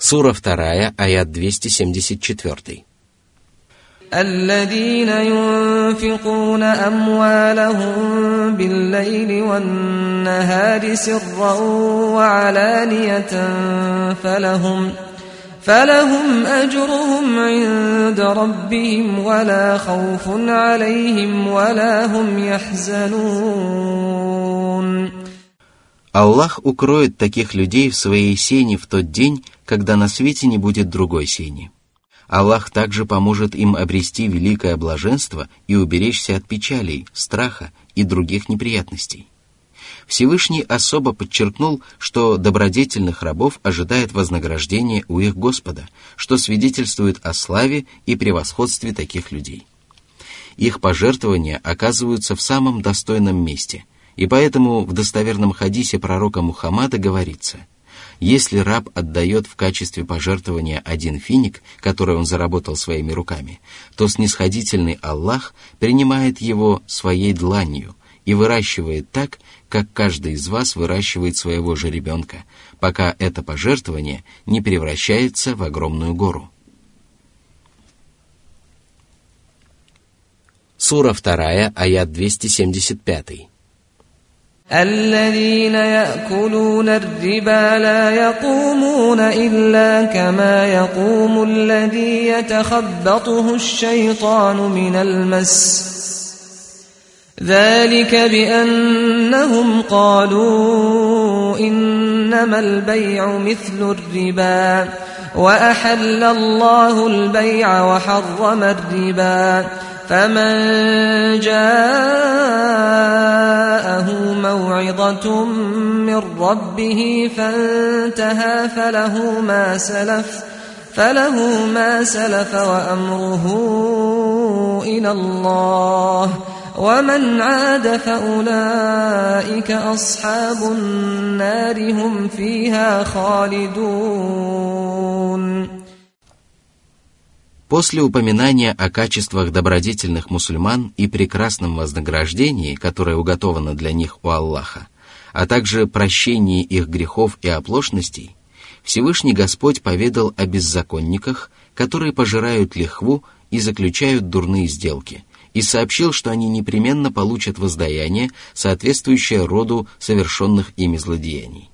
Сура 2, аят 274. الذين ينفقون أموالهم بالليل والنهار سرا وعلانية فلهم فلهم أجرهم عند ربهم ولا خوف عليهم ولا هم يحزنون Аллах укроет таких людей в своей сене в тот день, когда на свете не будет другой сени. Аллах также поможет им обрести великое блаженство и уберечься от печалей, страха и других неприятностей. Всевышний особо подчеркнул, что добродетельных рабов ожидает вознаграждение у их Господа, что свидетельствует о славе и превосходстве таких людей. Их пожертвования оказываются в самом достойном месте, и поэтому в достоверном хадисе пророка Мухаммада говорится – если раб отдает в качестве пожертвования один финик, который он заработал своими руками, то снисходительный Аллах принимает его своей дланью и выращивает так, как каждый из вас выращивает своего же ребенка, пока это пожертвование не превращается в огромную гору. Сура 2, аят 275. الذين يأكلون الربا لا يقومون إلا كما يقوم الذي يتخبطه الشيطان من المس. ذلك بأنهم قالوا إنما البيع مثل الربا وأحل الله البيع وحرم الربا. فمن جاءه موعظة من ربه فانتهى فله ما سلف فله ما سلف وأمره إلى الله. ومن عاد فأولئك أصحاب النار هم فيها خالدون. После упоминания о качествах добродетельных мусульман и прекрасном вознаграждении, которое уготовано для них у Аллаха, а также прощении их грехов и оплошностей, Всевышний Господь поведал о беззаконниках, которые пожирают лихву и заключают дурные сделки, и сообщил, что они непременно получат воздаяние, соответствующее роду совершенных ими злодеяний.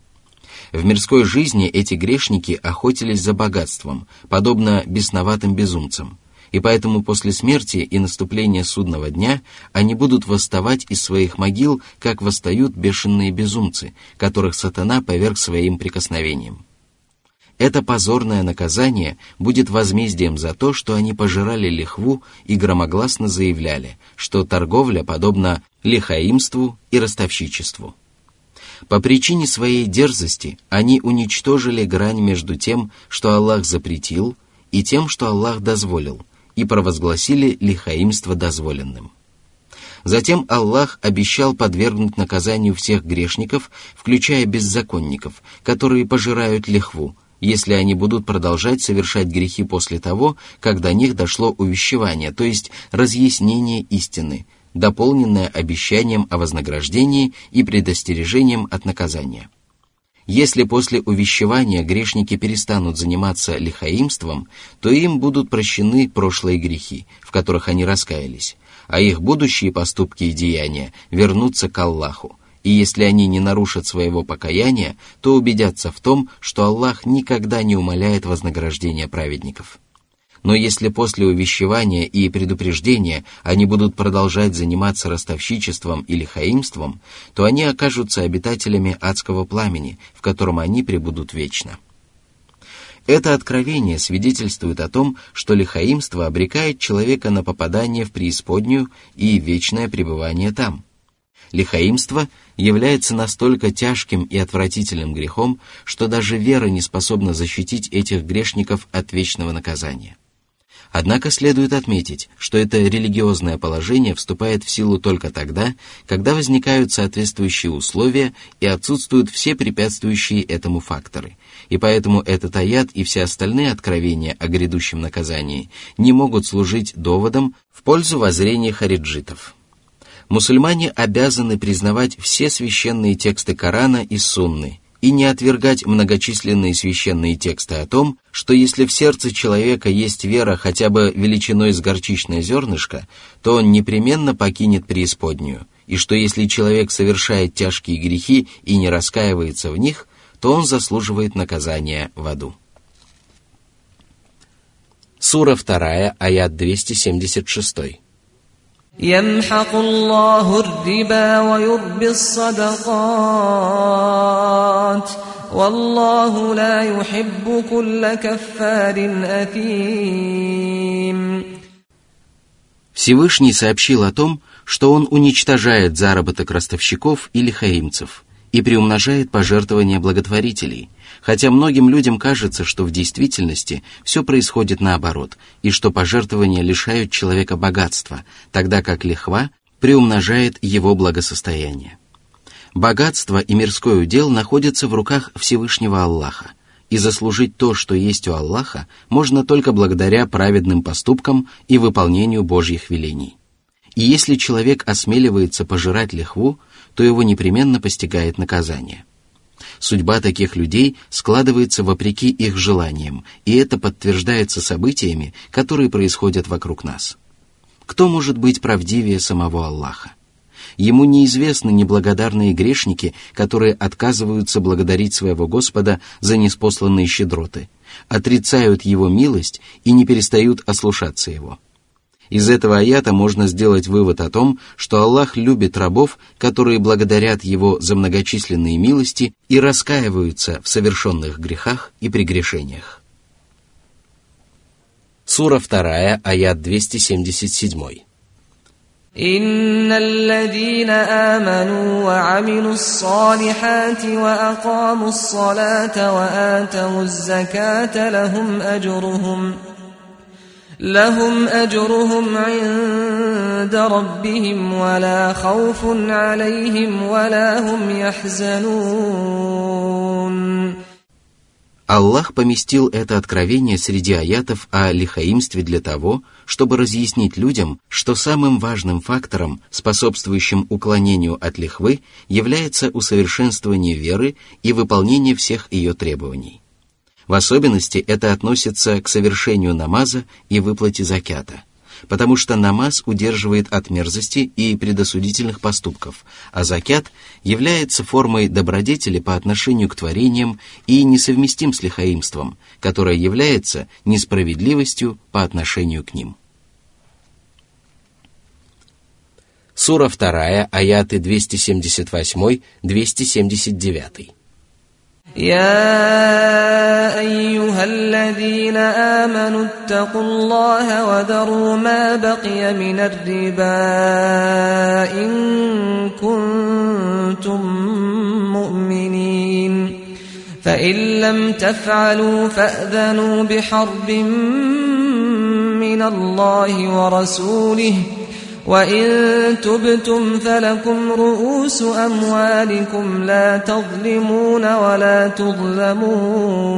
В мирской жизни эти грешники охотились за богатством, подобно бесноватым безумцам, и поэтому после смерти и наступления судного дня они будут восставать из своих могил, как восстают бешеные безумцы, которых сатана поверг своим прикосновением. Это позорное наказание будет возмездием за то, что они пожирали лихву и громогласно заявляли, что торговля подобна лихаимству и ростовщичеству. По причине своей дерзости они уничтожили грань между тем, что Аллах запретил, и тем, что Аллах дозволил, и провозгласили лихаимство дозволенным. Затем Аллах обещал подвергнуть наказанию всех грешников, включая беззаконников, которые пожирают лихву, если они будут продолжать совершать грехи после того, как до них дошло увещевание, то есть разъяснение истины – дополненное обещанием о вознаграждении и предостережением от наказания. Если после увещевания грешники перестанут заниматься лихаимством, то им будут прощены прошлые грехи, в которых они раскаялись, а их будущие поступки и деяния вернутся к Аллаху, и если они не нарушат своего покаяния, то убедятся в том, что Аллах никогда не умаляет вознаграждения праведников. Но если после увещевания и предупреждения они будут продолжать заниматься ростовщичеством или хаимством, то они окажутся обитателями адского пламени, в котором они пребудут вечно. Это откровение свидетельствует о том, что лихаимство обрекает человека на попадание в преисподнюю и вечное пребывание там. Лихаимство является настолько тяжким и отвратительным грехом, что даже вера не способна защитить этих грешников от вечного наказания. Однако следует отметить, что это религиозное положение вступает в силу только тогда, когда возникают соответствующие условия и отсутствуют все препятствующие этому факторы. И поэтому этот аят и все остальные откровения о грядущем наказании не могут служить доводом в пользу воззрения хариджитов. Мусульмане обязаны признавать все священные тексты Корана и Сунны и не отвергать многочисленные священные тексты о том, что если в сердце человека есть вера хотя бы величиной с горчичное зернышко, то он непременно покинет преисподнюю, и что если человек совершает тяжкие грехи и не раскаивается в них, то он заслуживает наказания в аду. Сура 2, аят 276. يمحق الله الربا ويربي الصدقات والله لا يحب كل كفار أثيم Всевышний сообщил о том, что он уничтожает заработок ростовщиков или хаимцев и приумножает пожертвования благотворителей, хотя многим людям кажется, что в действительности все происходит наоборот, и что пожертвования лишают человека богатства, тогда как лихва приумножает его благосостояние. Богатство и мирской удел находятся в руках Всевышнего Аллаха, и заслужить то, что есть у Аллаха, можно только благодаря праведным поступкам и выполнению Божьих велений. И если человек осмеливается пожирать лихву, то его непременно постигает наказание. Судьба таких людей складывается вопреки их желаниям, и это подтверждается событиями, которые происходят вокруг нас. Кто может быть правдивее самого Аллаха? Ему неизвестны неблагодарные грешники, которые отказываются благодарить своего Господа за неспосланные щедроты, отрицают Его милость и не перестают ослушаться Его – из этого аята можно сделать вывод о том, что Аллах любит рабов, которые благодарят Его за многочисленные милости и раскаиваются в совершенных грехах и прегрешениях. Сура 2, аят 277. إن الذين آمنوا وعملوا الصالحات وأقاموا الصلاة وآتوا الزكاة لهم أجرهم ۖ لهم أجرهم عند ربهم ولا خوف عليهم ولا هم يحزنون Аллах поместил это откровение среди аятов о лихаимстве для того, чтобы разъяснить людям, что самым важным фактором, способствующим уклонению от лихвы, является усовершенствование веры и выполнение всех ее требований. В особенности это относится к совершению намаза и выплате закята, потому что намаз удерживает от мерзости и предосудительных поступков, а закят является формой добродетели по отношению к творениям и несовместим с лихаимством, которое является несправедливостью по отношению к ним. Сура 2, аяты 278-279. يا أيها الذين آمنوا اتقوا الله وذروا ما بقي من الربا إن كنتم مؤمنين. فإن لم تفعلوا فأذنوا بحرب من الله ورسوله وإن تبتم فلكم رؤوس أموالكم لا تظلمون ولا تظلمون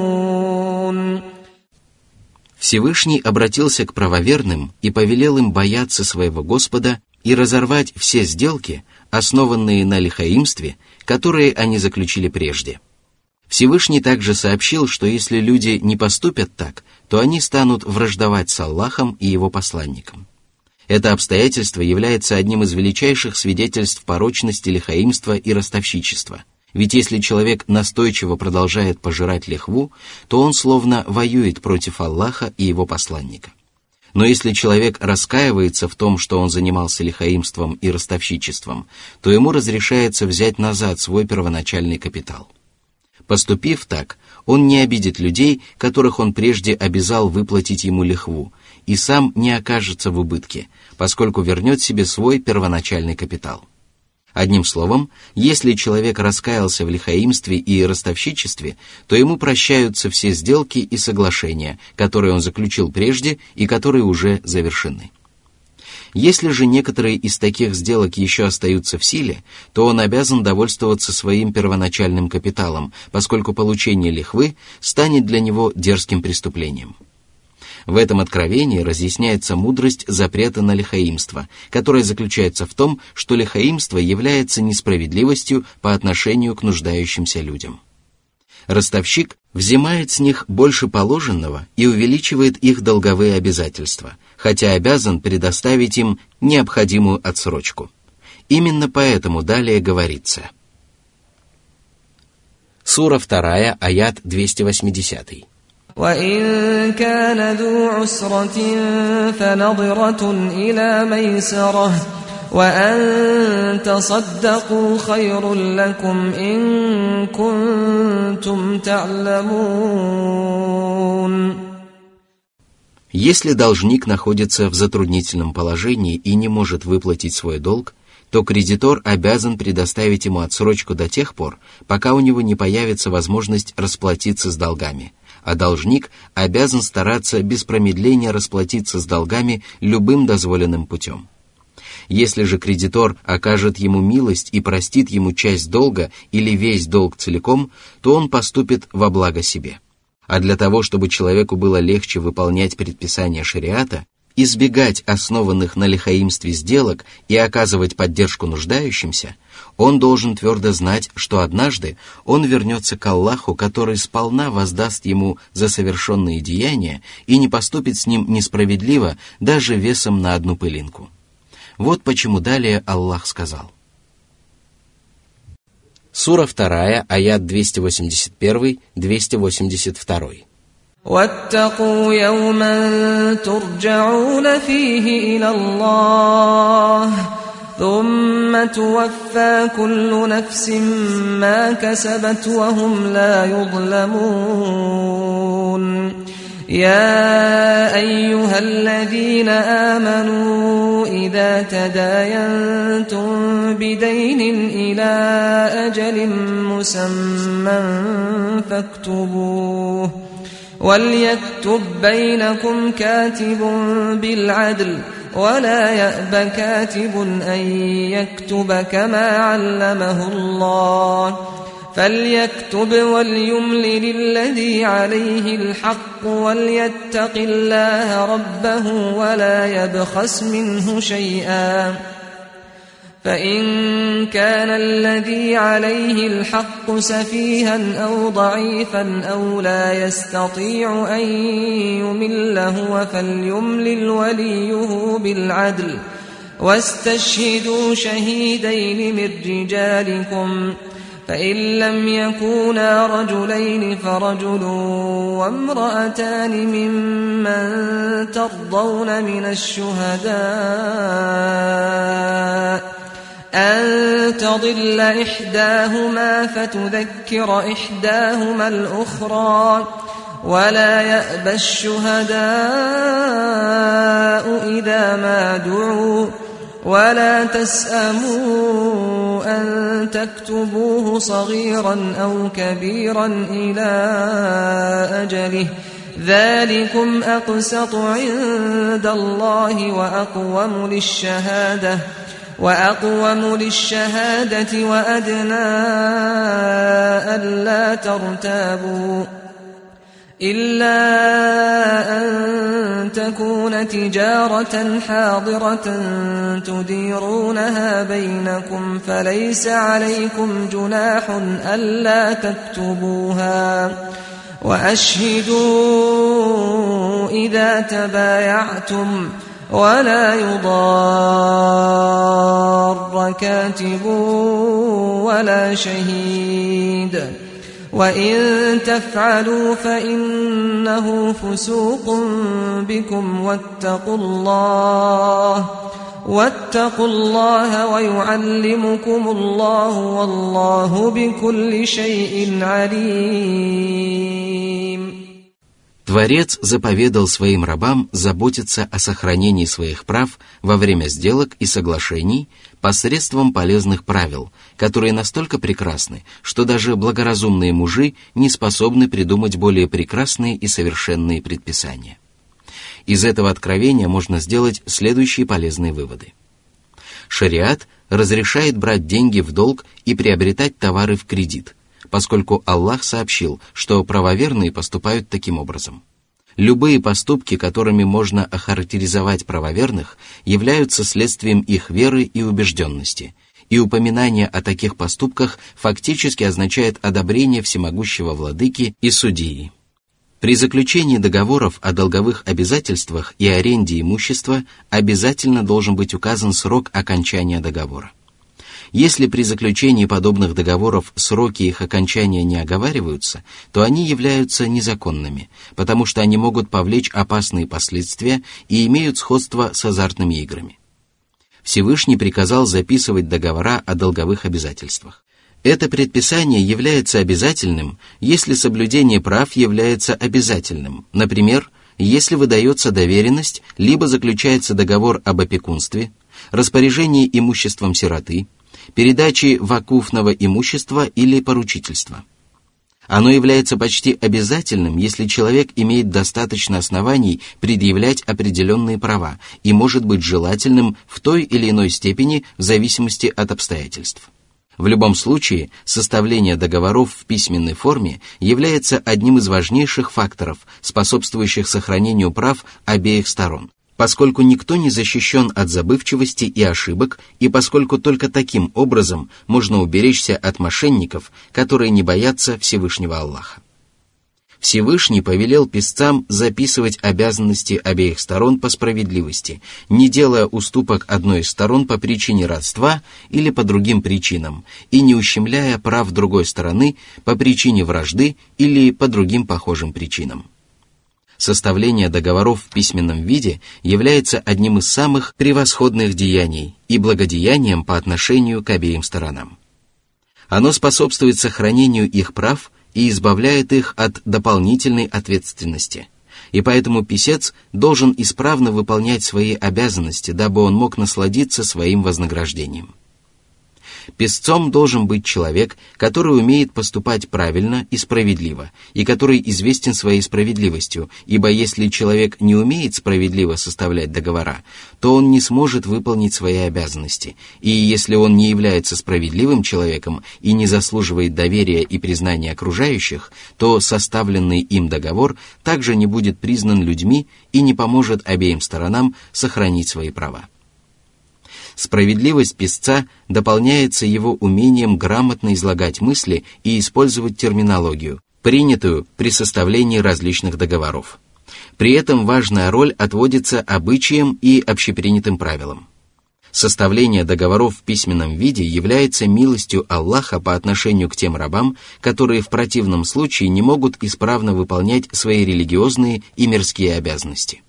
Всевышний обратился к правоверным и повелел им бояться своего Господа и разорвать все сделки, основанные на лихаимстве, которые они заключили прежде. Всевышний также сообщил, что если люди не поступят так, то они станут враждовать с Аллахом и его посланником. Это обстоятельство является одним из величайших свидетельств порочности лихаимства и ростовщичества. Ведь если человек настойчиво продолжает пожирать лихву, то он словно воюет против Аллаха и его посланника. Но если человек раскаивается в том, что он занимался лихаимством и ростовщичеством, то ему разрешается взять назад свой первоначальный капитал. Поступив так, он не обидит людей, которых он прежде обязал выплатить ему лихву, и сам не окажется в убытке, поскольку вернет себе свой первоначальный капитал. Одним словом, если человек раскаялся в лихаимстве и ростовщичестве, то ему прощаются все сделки и соглашения, которые он заключил прежде и которые уже завершены. Если же некоторые из таких сделок еще остаются в силе, то он обязан довольствоваться своим первоначальным капиталом, поскольку получение лихвы станет для него дерзким преступлением. В этом откровении разъясняется мудрость запрета на лихаимство, которая заключается в том, что лихаимство является несправедливостью по отношению к нуждающимся людям. Ростовщик взимает с них больше положенного и увеличивает их долговые обязательства, хотя обязан предоставить им необходимую отсрочку. Именно поэтому далее говорится. Сура 2, аят 280. وإن كان ذو عسرة فنظرة إلى ميسرة وأن تصدقوا خير لكم إن كنتم تعلمون Если должник находится в затруднительном положении и не может выплатить свой долг, то кредитор обязан предоставить ему отсрочку до тех пор, пока у него не появится возможность расплатиться с долгами, а должник обязан стараться без промедления расплатиться с долгами любым дозволенным путем. Если же кредитор окажет ему милость и простит ему часть долга или весь долг целиком, то он поступит во благо себе. А для того, чтобы человеку было легче выполнять предписания шариата, избегать основанных на лихаимстве сделок и оказывать поддержку нуждающимся, он должен твердо знать, что однажды он вернется к Аллаху, который сполна воздаст ему за совершенные деяния и не поступит с ним несправедливо даже весом на одну пылинку. Вот почему далее Аллах сказал. Сура 2, аят 281-282. واتقوا يوما ترجعون فيه الى الله ثم توفى كل نفس ما كسبت وهم لا يظلمون. يا أيها الذين آمنوا إذا تداينتم بدين إلى أجل مسمى فاكتبوه وليكتب بينكم كاتب بالعدل ولا يأب كاتب أن يكتب كما علمه الله. فليكتب وليملل الذي عليه الحق وليتق الله ربه ولا يبخس منه شيئا. فإن كان الذي عليه الحق سفيها أو ضعيفا أو لا يستطيع أن يمل هو فليملل وليه بالعدل. واستشهدوا شهيدين من رجالكم. فإن لم يكونا رجلين فرجل وامرأتان ممن ترضون من الشهداء. أن تضل إحداهما فتذكر إحداهما الأخرى ولا يأبى الشهداء إذا ما دعوا ولا تسأموا أن تكتبوه صغيرا أو كبيرا إلى أجله. ذلكم أقسط عند الله وأقوم للشهادة ۖ. وأقوم للشهادة وأدنى ألا ترتابوا إلا أن تكون تجارة حاضرة تديرونها بينكم فليس عليكم جناح ألا تكتبوها وأشهدوا إذا تبايعتم ۖ ولا يضار كاتب ولا شهيد. وإن تفعلوا فإنه فسوق بكم واتقوا الله واتقوا الله ويعلمكم الله والله بكل شيء عليم. Творец заповедал своим рабам заботиться о сохранении своих прав во время сделок и соглашений посредством полезных правил, которые настолько прекрасны, что даже благоразумные мужи не способны придумать более прекрасные и совершенные предписания. Из этого откровения можно сделать следующие полезные выводы. Шариат разрешает брать деньги в долг и приобретать товары в кредит – поскольку Аллах сообщил, что правоверные поступают таким образом. Любые поступки, которыми можно охарактеризовать правоверных, являются следствием их веры и убежденности, и упоминание о таких поступках фактически означает одобрение всемогущего владыки и судьи. При заключении договоров о долговых обязательствах и аренде имущества обязательно должен быть указан срок окончания договора. Если при заключении подобных договоров сроки их окончания не оговариваются, то они являются незаконными, потому что они могут повлечь опасные последствия и имеют сходство с азартными играми. Всевышний приказал записывать договора о долговых обязательствах. Это предписание является обязательным, если соблюдение прав является обязательным. Например, если выдается доверенность, либо заключается договор об опекунстве, распоряжении имуществом сироты, передаче вакуфного имущества или поручительства. Оно является почти обязательным, если человек имеет достаточно оснований предъявлять определенные права и может быть желательным в той или иной степени в зависимости от обстоятельств. В любом случае, составление договоров в письменной форме является одним из важнейших факторов, способствующих сохранению прав обеих сторон, поскольку никто не защищен от забывчивости и ошибок, и поскольку только таким образом можно уберечься от мошенников, которые не боятся Всевышнего Аллаха. Всевышний повелел писцам записывать обязанности обеих сторон по справедливости, не делая уступок одной из сторон по причине родства или по другим причинам, и не ущемляя прав другой стороны по причине вражды или по другим похожим причинам. Составление договоров в письменном виде является одним из самых превосходных деяний и благодеянием по отношению к обеим сторонам. Оно способствует сохранению их прав – и избавляет их от дополнительной ответственности. И поэтому писец должен исправно выполнять свои обязанности, дабы он мог насладиться своим вознаграждением. Песцом должен быть человек, который умеет поступать правильно и справедливо, и который известен своей справедливостью, ибо если человек не умеет справедливо составлять договора, то он не сможет выполнить свои обязанности, и если он не является справедливым человеком и не заслуживает доверия и признания окружающих, то составленный им договор также не будет признан людьми и не поможет обеим сторонам сохранить свои права. Справедливость писца дополняется его умением грамотно излагать мысли и использовать терминологию, принятую при составлении различных договоров. При этом важная роль отводится обычаям и общепринятым правилам. Составление договоров в письменном виде является милостью Аллаха по отношению к тем рабам, которые в противном случае не могут исправно выполнять свои религиозные и мирские обязанности –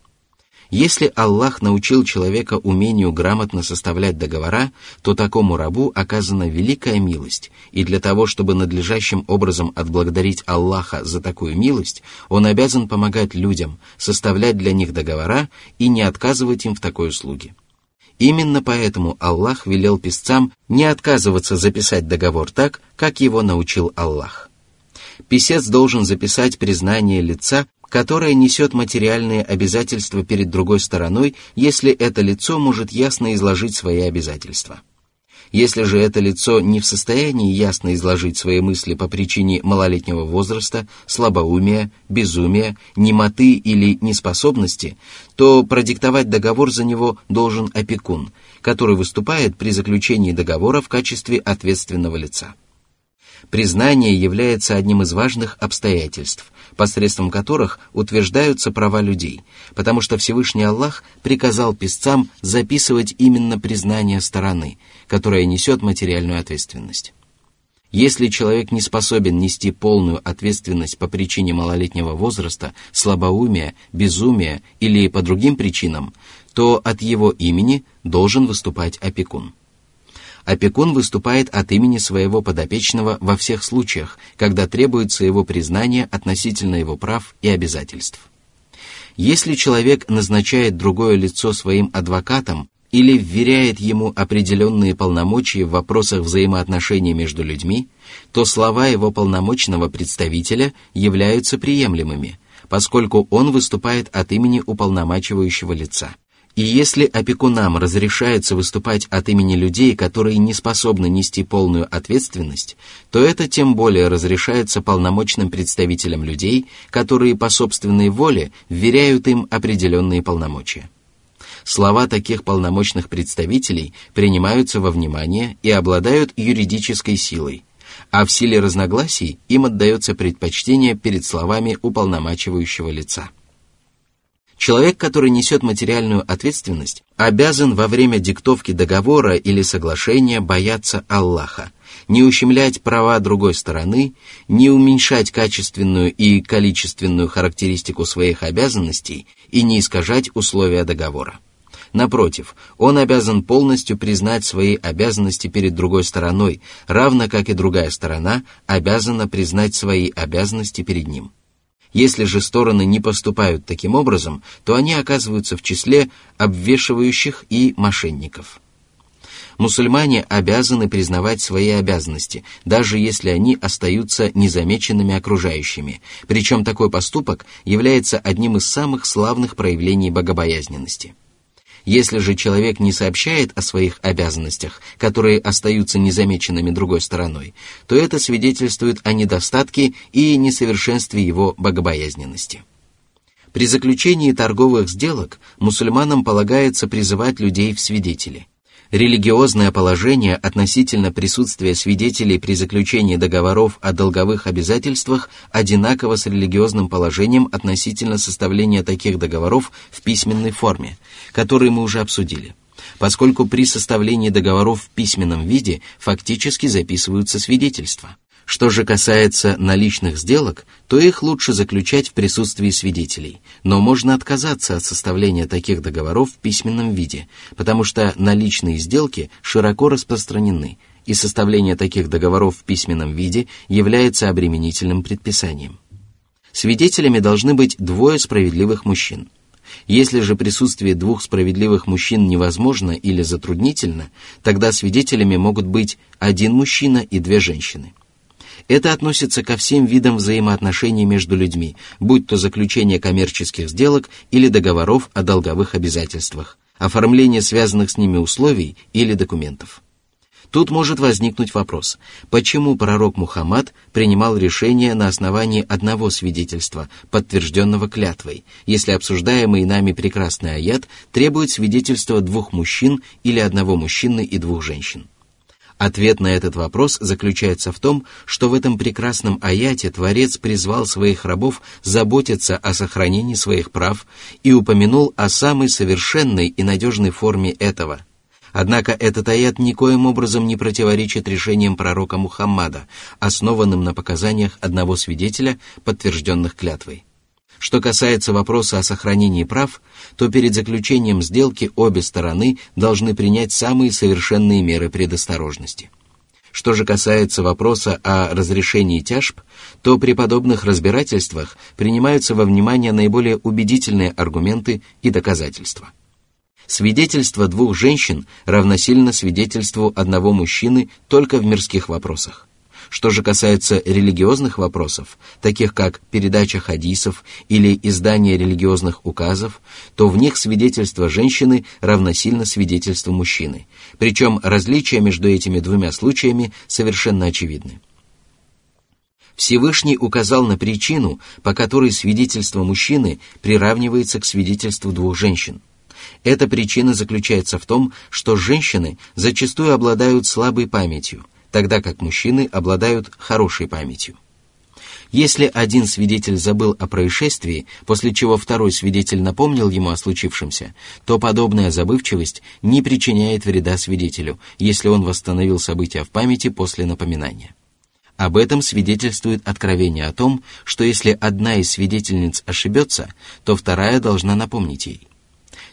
если Аллах научил человека умению грамотно составлять договора, то такому рабу оказана великая милость, и для того, чтобы надлежащим образом отблагодарить Аллаха за такую милость, он обязан помогать людям, составлять для них договора и не отказывать им в такой услуге. Именно поэтому Аллах велел писцам не отказываться записать договор так, как его научил Аллах. Писец должен записать признание лица, которое несет материальные обязательства перед другой стороной, если это лицо может ясно изложить свои обязательства. Если же это лицо не в состоянии ясно изложить свои мысли по причине малолетнего возраста, слабоумия, безумия, немоты или неспособности, то продиктовать договор за него должен опекун, который выступает при заключении договора в качестве ответственного лица. Признание является одним из важных обстоятельств, посредством которых утверждаются права людей, потому что Всевышний Аллах приказал писцам записывать именно признание стороны, которая несет материальную ответственность. Если человек не способен нести полную ответственность по причине малолетнего возраста, слабоумия, безумия или по другим причинам, то от его имени должен выступать опекун опекун выступает от имени своего подопечного во всех случаях, когда требуется его признание относительно его прав и обязательств. Если человек назначает другое лицо своим адвокатом или вверяет ему определенные полномочия в вопросах взаимоотношений между людьми, то слова его полномочного представителя являются приемлемыми, поскольку он выступает от имени уполномачивающего лица – и если опекунам разрешается выступать от имени людей, которые не способны нести полную ответственность, то это тем более разрешается полномочным представителям людей, которые по собственной воле вверяют им определенные полномочия. слова таких полномочных представителей принимаются во внимание и обладают юридической силой, а в силе разногласий им отдается предпочтение перед словами уполномачивающего лица. Человек, который несет материальную ответственность, обязан во время диктовки договора или соглашения бояться Аллаха, не ущемлять права другой стороны, не уменьшать качественную и количественную характеристику своих обязанностей и не искажать условия договора. Напротив, он обязан полностью признать свои обязанности перед другой стороной, равно как и другая сторона обязана признать свои обязанности перед ним. Если же стороны не поступают таким образом, то они оказываются в числе обвешивающих и мошенников. Мусульмане обязаны признавать свои обязанности, даже если они остаются незамеченными окружающими, причем такой поступок является одним из самых славных проявлений богобоязненности. Если же человек не сообщает о своих обязанностях, которые остаются незамеченными другой стороной, то это свидетельствует о недостатке и несовершенстве его богобоязненности. При заключении торговых сделок мусульманам полагается призывать людей в свидетели. Религиозное положение относительно присутствия свидетелей при заключении договоров о долговых обязательствах одинаково с религиозным положением относительно составления таких договоров в письменной форме, которые мы уже обсудили, поскольку при составлении договоров в письменном виде фактически записываются свидетельства. Что же касается наличных сделок, то их лучше заключать в присутствии свидетелей, но можно отказаться от составления таких договоров в письменном виде, потому что наличные сделки широко распространены, и составление таких договоров в письменном виде является обременительным предписанием. Свидетелями должны быть двое справедливых мужчин. Если же присутствие двух справедливых мужчин невозможно или затруднительно, тогда свидетелями могут быть один мужчина и две женщины – это относится ко всем видам взаимоотношений между людьми, будь то заключение коммерческих сделок или договоров о долговых обязательствах, оформление связанных с ними условий или документов. Тут может возникнуть вопрос, почему пророк Мухаммад принимал решение на основании одного свидетельства, подтвержденного клятвой, если обсуждаемый нами прекрасный аят требует свидетельства двух мужчин или одного мужчины и двух женщин. Ответ на этот вопрос заключается в том, что в этом прекрасном аяте Творец призвал своих рабов заботиться о сохранении своих прав и упомянул о самой совершенной и надежной форме этого. Однако этот аят никоим образом не противоречит решениям пророка Мухаммада, основанным на показаниях одного свидетеля, подтвержденных клятвой. Что касается вопроса о сохранении прав, то перед заключением сделки обе стороны должны принять самые совершенные меры предосторожности. Что же касается вопроса о разрешении тяжб, то при подобных разбирательствах принимаются во внимание наиболее убедительные аргументы и доказательства. Свидетельство двух женщин равносильно свидетельству одного мужчины только в мирских вопросах. Что же касается религиозных вопросов, таких как передача хадисов или издание религиозных указов, то в них свидетельство женщины равносильно свидетельству мужчины. Причем различия между этими двумя случаями совершенно очевидны. Всевышний указал на причину, по которой свидетельство мужчины приравнивается к свидетельству двух женщин. Эта причина заключается в том, что женщины зачастую обладают слабой памятью – тогда как мужчины обладают хорошей памятью. Если один свидетель забыл о происшествии, после чего второй свидетель напомнил ему о случившемся, то подобная забывчивость не причиняет вреда свидетелю, если он восстановил события в памяти после напоминания. Об этом свидетельствует откровение о том, что если одна из свидетельниц ошибется, то вторая должна напомнить ей.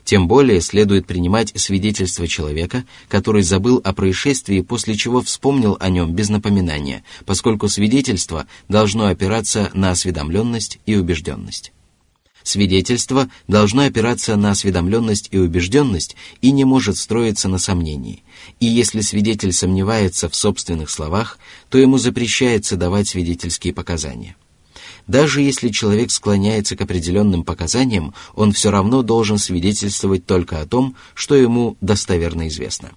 Тем более следует принимать свидетельство человека, который забыл о происшествии, после чего вспомнил о нем без напоминания, поскольку свидетельство должно опираться на осведомленность и убежденность. Свидетельство должно опираться на осведомленность и убежденность и не может строиться на сомнении. И если свидетель сомневается в собственных словах, то ему запрещается давать свидетельские показания. Даже если человек склоняется к определенным показаниям, он все равно должен свидетельствовать только о том, что ему достоверно известно.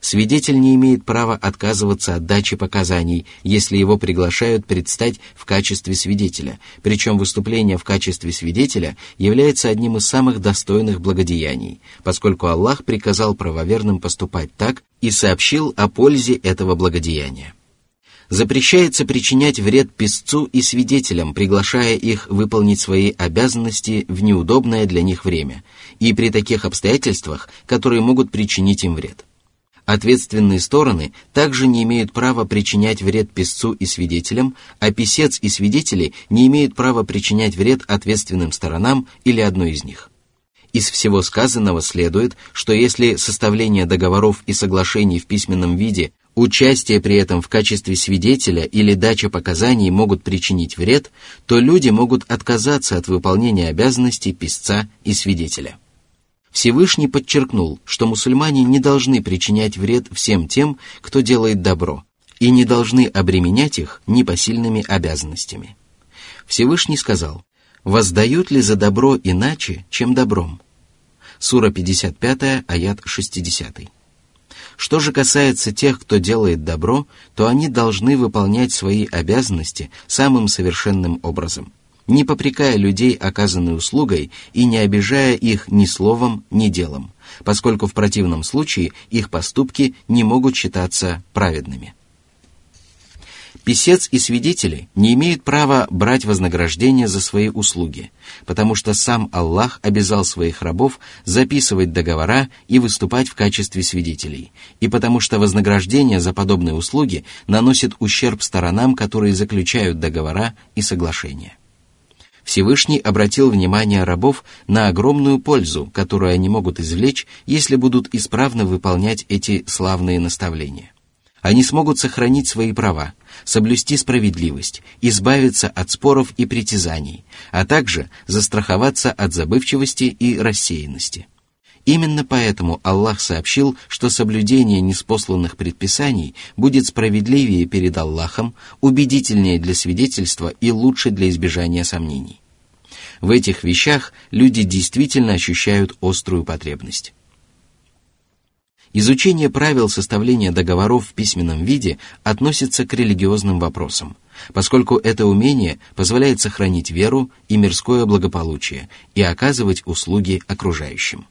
Свидетель не имеет права отказываться от дачи показаний, если его приглашают предстать в качестве свидетеля, причем выступление в качестве свидетеля является одним из самых достойных благодеяний, поскольку Аллах приказал правоверным поступать так и сообщил о пользе этого благодеяния. Запрещается причинять вред писцу и свидетелям, приглашая их выполнить свои обязанности в неудобное для них время и при таких обстоятельствах, которые могут причинить им вред. Ответственные стороны также не имеют права причинять вред писцу и свидетелям, а писец и свидетели не имеют права причинять вред ответственным сторонам или одной из них. Из всего сказанного следует, что если составление договоров и соглашений в письменном виде, участие при этом в качестве свидетеля или дача показаний могут причинить вред, то люди могут отказаться от выполнения обязанностей писца и свидетеля. Всевышний подчеркнул, что мусульмане не должны причинять вред всем тем, кто делает добро, и не должны обременять их непосильными обязанностями. Всевышний сказал, «Воздают ли за добро иначе, чем добром?» Сура 55, аят 60. Что же касается тех, кто делает добро, то они должны выполнять свои обязанности самым совершенным образом – не попрекая людей оказанной услугой и не обижая их ни словом, ни делом, поскольку в противном случае их поступки не могут считаться праведными. Писец и свидетели не имеют права брать вознаграждение за свои услуги, потому что сам Аллах обязал своих рабов записывать договора и выступать в качестве свидетелей, и потому что вознаграждение за подобные услуги наносит ущерб сторонам, которые заключают договора и соглашения. Всевышний обратил внимание рабов на огромную пользу, которую они могут извлечь, если будут исправно выполнять эти славные наставления. Они смогут сохранить свои права, соблюсти справедливость, избавиться от споров и притязаний, а также застраховаться от забывчивости и рассеянности. Именно поэтому Аллах сообщил, что соблюдение неспосланных предписаний будет справедливее перед Аллахом, убедительнее для свидетельства и лучше для избежания сомнений. В этих вещах люди действительно ощущают острую потребность. Изучение правил составления договоров в письменном виде относится к религиозным вопросам, поскольку это умение позволяет сохранить веру и мирское благополучие и оказывать услуги окружающим.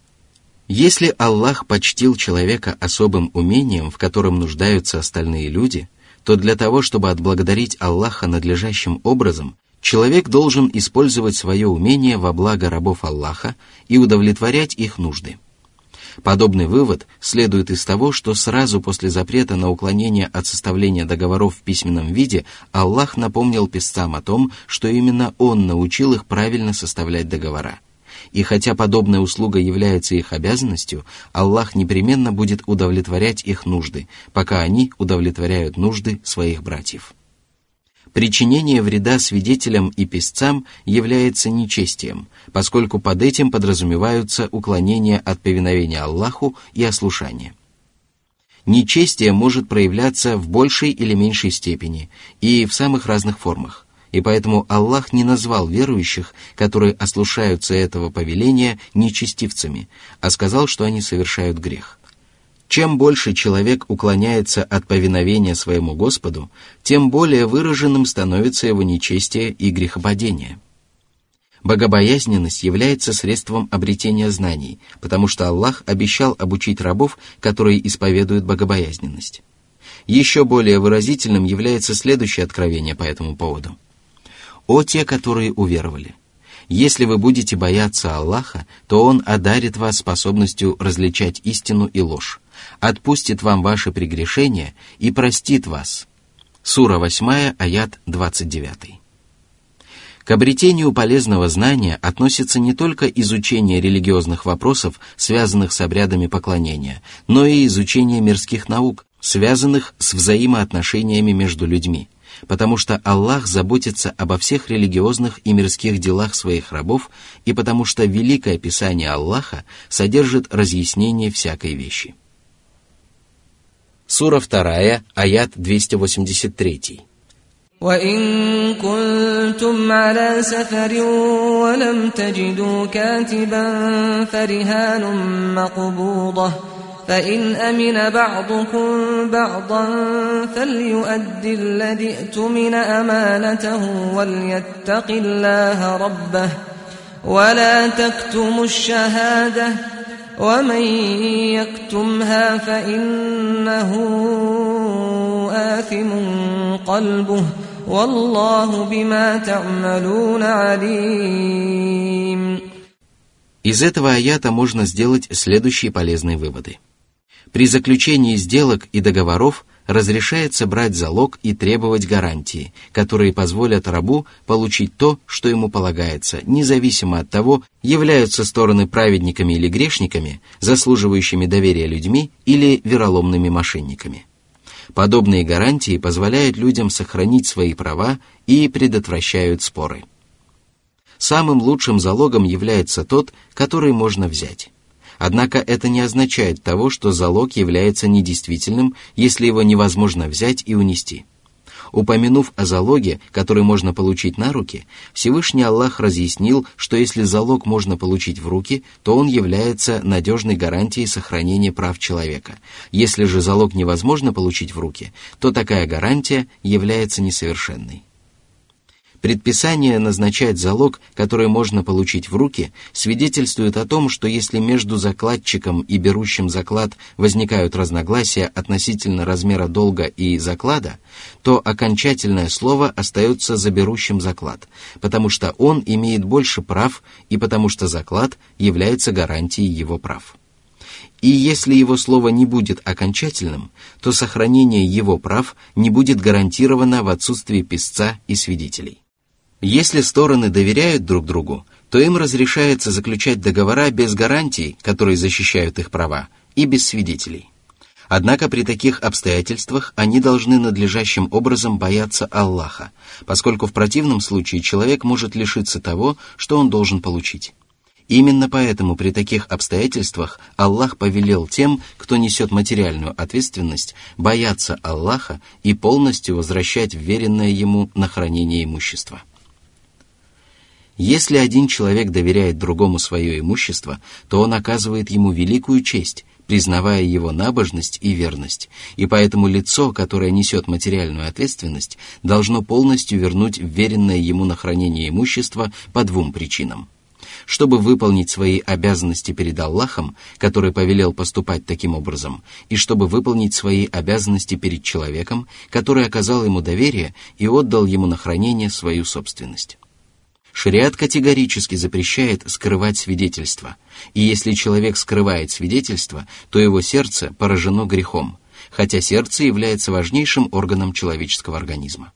Если Аллах почтил человека особым умением, в котором нуждаются остальные люди, то для того, чтобы отблагодарить Аллаха надлежащим образом, человек должен использовать свое умение во благо рабов Аллаха и удовлетворять их нужды. Подобный вывод следует из того, что сразу после запрета на уклонение от составления договоров в письменном виде Аллах напомнил писцам о том, что именно Он научил их правильно составлять договора – и хотя подобная услуга является их обязанностью, Аллах непременно будет удовлетворять их нужды, пока они удовлетворяют нужды своих братьев. Причинение вреда свидетелям и писцам является нечестием, поскольку под этим подразумеваются уклонения от повиновения Аллаху и ослушания. Нечестие может проявляться в большей или меньшей степени и в самых разных формах и поэтому Аллах не назвал верующих, которые ослушаются этого повеления, нечестивцами, а сказал, что они совершают грех. Чем больше человек уклоняется от повиновения своему Господу, тем более выраженным становится его нечестие и грехопадение. Богобоязненность является средством обретения знаний, потому что Аллах обещал обучить рабов, которые исповедуют богобоязненность. Еще более выразительным является следующее откровение по этому поводу. «О те, которые уверовали! Если вы будете бояться Аллаха, то Он одарит вас способностью различать истину и ложь, отпустит вам ваши прегрешения и простит вас». Сура 8, аят 29. К обретению полезного знания относится не только изучение религиозных вопросов, связанных с обрядами поклонения, но и изучение мирских наук, связанных с взаимоотношениями между людьми, потому что Аллах заботится обо всех религиозных и мирских делах своих рабов, и потому что Великое Писание Аллаха содержит разъяснение всякой вещи. Сура 2, аят 283. وإن كنتم على سفر ولم تجدوا كاتبا فرهان مقبوضة فإن أمن بعضكم بعضا فليؤد الذي اؤتمن أمانته وليتق الله ربه ولا تكتموا الشهادة ومن يكتمها فإنه آثم قلبه والله بما تعملون عليم Из этого аята можно сделать следующие полезные выводы. При заключении сделок и договоров разрешается брать залог и требовать гарантии, которые позволят рабу получить то, что ему полагается, независимо от того, являются стороны праведниками или грешниками, заслуживающими доверия людьми или вероломными мошенниками. Подобные гарантии позволяют людям сохранить свои права и предотвращают споры. Самым лучшим залогом является тот, который можно взять. Однако это не означает того, что залог является недействительным, если его невозможно взять и унести. Упомянув о залоге, который можно получить на руки, Всевышний Аллах разъяснил, что если залог можно получить в руки, то он является надежной гарантией сохранения прав человека. Если же залог невозможно получить в руки, то такая гарантия является несовершенной. Предписание назначать залог, который можно получить в руки, свидетельствует о том, что если между закладчиком и берущим заклад возникают разногласия относительно размера долга и заклада, то окончательное слово остается за берущим заклад, потому что он имеет больше прав и потому что заклад является гарантией его прав. И если его слово не будет окончательным, то сохранение его прав не будет гарантировано в отсутствии писца и свидетелей. Если стороны доверяют друг другу, то им разрешается заключать договора без гарантий, которые защищают их права, и без свидетелей. Однако при таких обстоятельствах они должны надлежащим образом бояться Аллаха, поскольку в противном случае человек может лишиться того, что он должен получить. Именно поэтому при таких обстоятельствах Аллах повелел тем, кто несет материальную ответственность, бояться Аллаха и полностью возвращать вверенное ему на хранение имущества. Если один человек доверяет другому свое имущество, то он оказывает ему великую честь, признавая его набожность и верность, и поэтому лицо, которое несет материальную ответственность, должно полностью вернуть вверенное ему на хранение имущество по двум причинам. Чтобы выполнить свои обязанности перед Аллахом, который повелел поступать таким образом, и чтобы выполнить свои обязанности перед человеком, который оказал ему доверие и отдал ему на хранение свою собственность. Шариат категорически запрещает скрывать свидетельство, и если человек скрывает свидетельство, то его сердце поражено грехом, хотя сердце является важнейшим органом человеческого организма.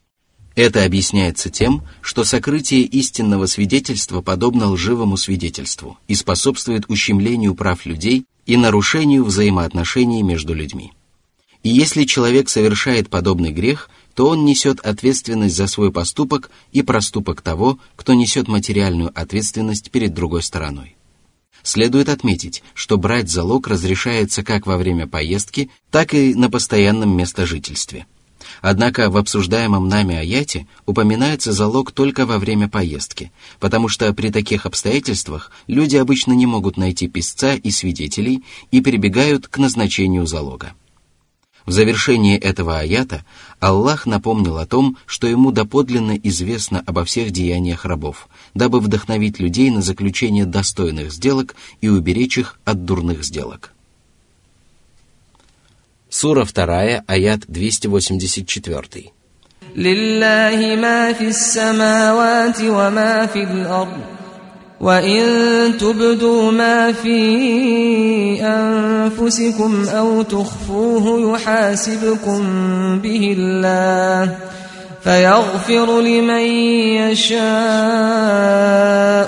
Это объясняется тем, что сокрытие истинного свидетельства подобно лживому свидетельству и способствует ущемлению прав людей и нарушению взаимоотношений между людьми. И если человек совершает подобный грех, то он несет ответственность за свой поступок и проступок того, кто несет материальную ответственность перед другой стороной. Следует отметить, что брать залог разрешается как во время поездки, так и на постоянном местожительстве. Однако в обсуждаемом нами аяте упоминается залог только во время поездки, потому что при таких обстоятельствах люди обычно не могут найти писца и свидетелей и прибегают к назначению залога. В завершении этого аята Аллах напомнил о том, что ему доподлинно известно обо всех деяниях рабов, дабы вдохновить людей на заключение достойных сделок и уберечь их от дурных сделок. Сура 2, аят 284. لله ما في السماوات وما في الأرض وإن تبدوا ما في أنفسكم أو تخفوه يحاسبكم به الله فيغفر لمن يشاء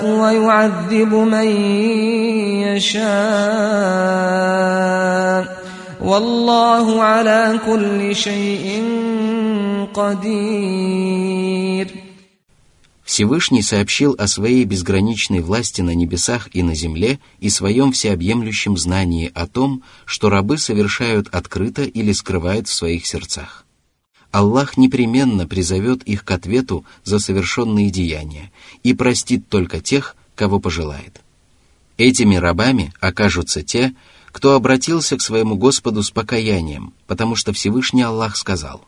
ويعذب من يشاء والله على كل شيء قدير Всевышний сообщил о своей безграничной власти на небесах и на земле и своем всеобъемлющем знании о том, что рабы совершают открыто или скрывают в своих сердцах. Аллах непременно призовет их к ответу за совершенные деяния и простит только тех, кого пожелает. Этими рабами окажутся те, кто обратился к своему Господу с покаянием, потому что Всевышний Аллах сказал,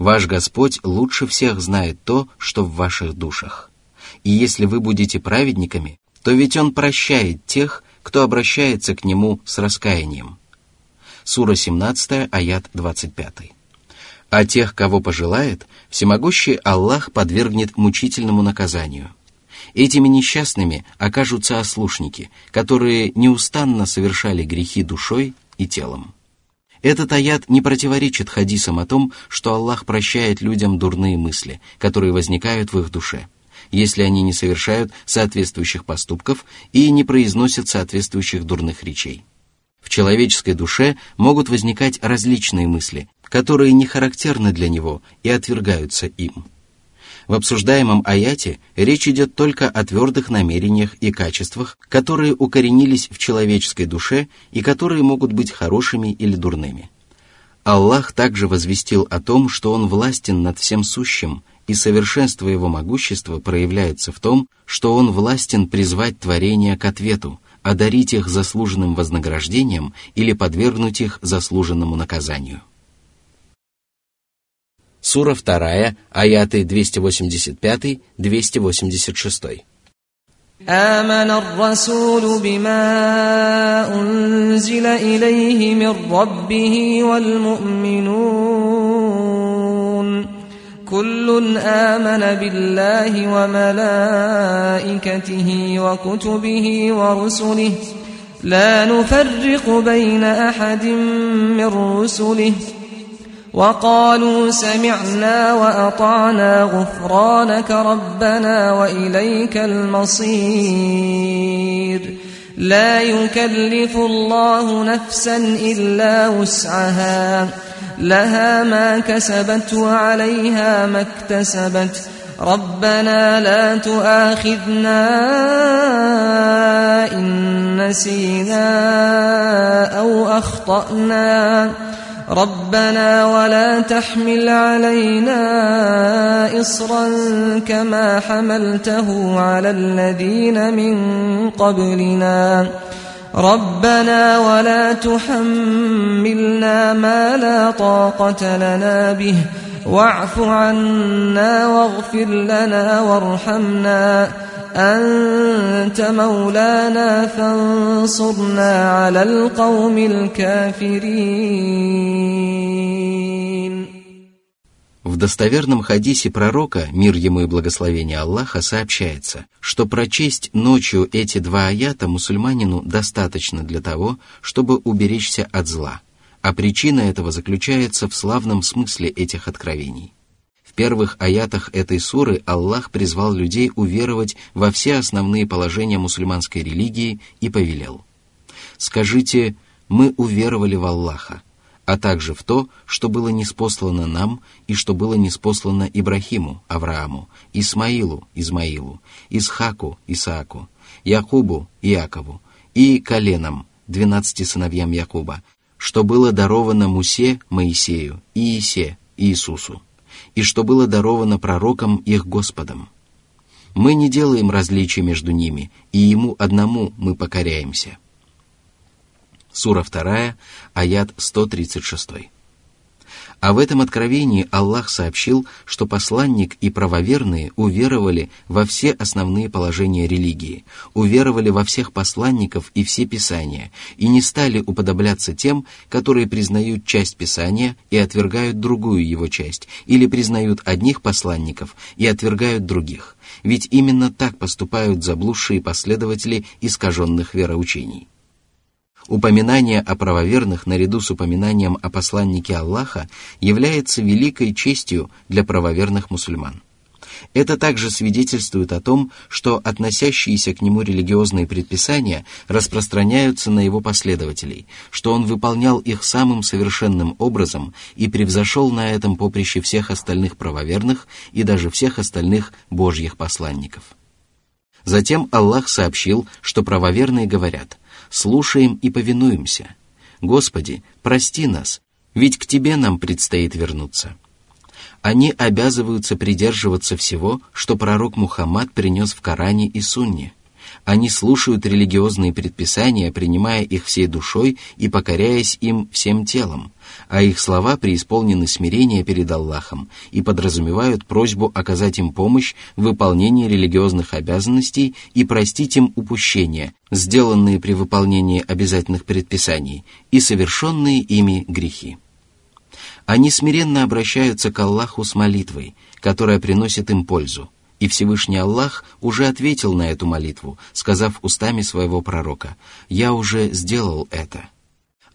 «Ваш Господь лучше всех знает то, что в ваших душах. И если вы будете праведниками, то ведь Он прощает тех, кто обращается к Нему с раскаянием». Сура 17, аят 25. А тех, кого пожелает, всемогущий Аллах подвергнет мучительному наказанию – Этими несчастными окажутся ослушники, которые неустанно совершали грехи душой и телом. Этот аят не противоречит хадисам о том, что Аллах прощает людям дурные мысли, которые возникают в их душе, если они не совершают соответствующих поступков и не произносят соответствующих дурных речей. В человеческой душе могут возникать различные мысли, которые не характерны для него и отвергаются им. В обсуждаемом аяте речь идет только о твердых намерениях и качествах, которые укоренились в человеческой душе и которые могут быть хорошими или дурными. Аллах также возвестил о том, что Он властен над всем сущим, и совершенство Его могущества проявляется в том, что Он властен призвать творения к ответу, одарить их заслуженным вознаграждением или подвергнуть их заслуженному наказанию. Сура 2, аяты 285-286. آمن الرسول بما أنزل إليه من ربه والمؤمنون كل آمن بالله وملائكته وكتبه ورسله لا نفرق بين أحد من رسله وقالوا سمعنا وأطعنا غفرانك ربنا وإليك المصير. لا يكلف الله نفسا إلا وسعها. لها ما كسبت وعليها ما اكتسبت. ربنا لا تؤاخذنا إن نسينا أو أخطأنا. ربنا ولا تحمل علينا إصرا كما حملته على الذين من قبلنا. ربنا ولا تحملنا ما لا طاقة لنا به. واعف عنا واغفر لنا وارحمنا. أنت مولانا فانصرنا على القوم الكافرين В достоверном хадисе пророка, мир ему и благословение Аллаха, сообщается, что прочесть ночью эти два аята мусульманину достаточно для того, чтобы уберечься от зла, а причина этого заключается в славном смысле этих откровений – в первых аятах этой суры Аллах призвал людей уверовать во все основные положения мусульманской религии и повелел. «Скажите, мы уверовали в Аллаха, а также в то, что было неспослано нам и что было неспослано Ибрахиму, Аврааму, Исмаилу, Измаилу, Исхаку, Исааку, Якубу, Иакову и коленам, двенадцати сыновьям Якуба, что было даровано Мусе, Моисею, Иисе, Иисусу и что было даровано пророкам их Господом. Мы не делаем различия между ними, и Ему одному мы покоряемся. Сура 2, аят 136. А в этом откровении Аллах сообщил, что посланник и правоверные уверовали во все основные положения религии, уверовали во всех посланников и все писания, и не стали уподобляться тем, которые признают часть писания и отвергают другую его часть, или признают одних посланников и отвергают других. Ведь именно так поступают заблудшие последователи искаженных вероучений. Упоминание о правоверных наряду с упоминанием о посланнике Аллаха является великой честью для правоверных мусульман. Это также свидетельствует о том, что относящиеся к нему религиозные предписания распространяются на его последователей, что он выполнял их самым совершенным образом и превзошел на этом поприще всех остальных правоверных и даже всех остальных божьих посланников. Затем Аллах сообщил, что правоверные говорят – слушаем и повинуемся. Господи, прости нас, ведь к Тебе нам предстоит вернуться. Они обязываются придерживаться всего, что пророк Мухаммад принес в Коране и Сунне. Они слушают религиозные предписания, принимая их всей душой и покоряясь им всем телом, а их слова преисполнены смирения перед Аллахом и подразумевают просьбу оказать им помощь в выполнении религиозных обязанностей и простить им упущения, сделанные при выполнении обязательных предписаний, и совершенные ими грехи. Они смиренно обращаются к Аллаху с молитвой, которая приносит им пользу, и Всевышний Аллах уже ответил на эту молитву, сказав устами своего пророка «Я уже сделал это».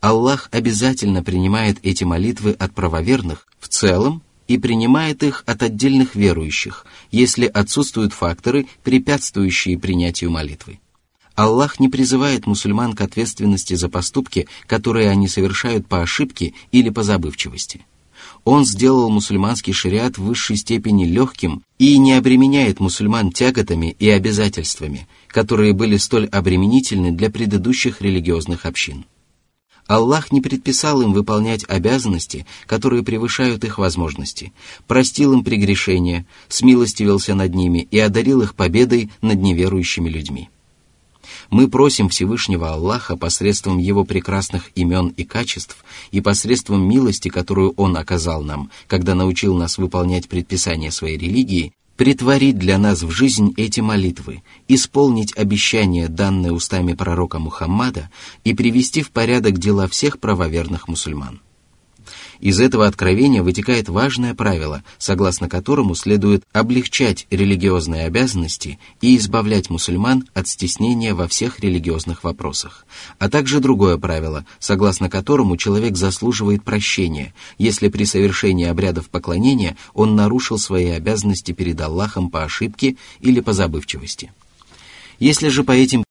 Аллах обязательно принимает эти молитвы от правоверных в целом и принимает их от отдельных верующих, если отсутствуют факторы, препятствующие принятию молитвы. Аллах не призывает мусульман к ответственности за поступки, которые они совершают по ошибке или по забывчивости. Он сделал мусульманский шариат в высшей степени легким и не обременяет мусульман тяготами и обязательствами, которые были столь обременительны для предыдущих религиозных общин. Аллах не предписал им выполнять обязанности, которые превышают их возможности, простил им прегрешения, смилостивился над ними и одарил их победой над неверующими людьми. Мы просим Всевышнего Аллаха посредством Его прекрасных имен и качеств и посредством милости, которую Он оказал нам, когда научил нас выполнять предписания своей религии, притворить для нас в жизнь эти молитвы, исполнить обещание, данное устами пророка Мухаммада, и привести в порядок дела всех правоверных мусульман. Из этого откровения вытекает важное правило, согласно которому следует облегчать религиозные обязанности и избавлять мусульман от стеснения во всех религиозных вопросах, а также другое правило, согласно которому человек заслуживает прощения, если при совершении обрядов поклонения он нарушил свои обязанности перед Аллахом по ошибке или по забывчивости. Если же по этим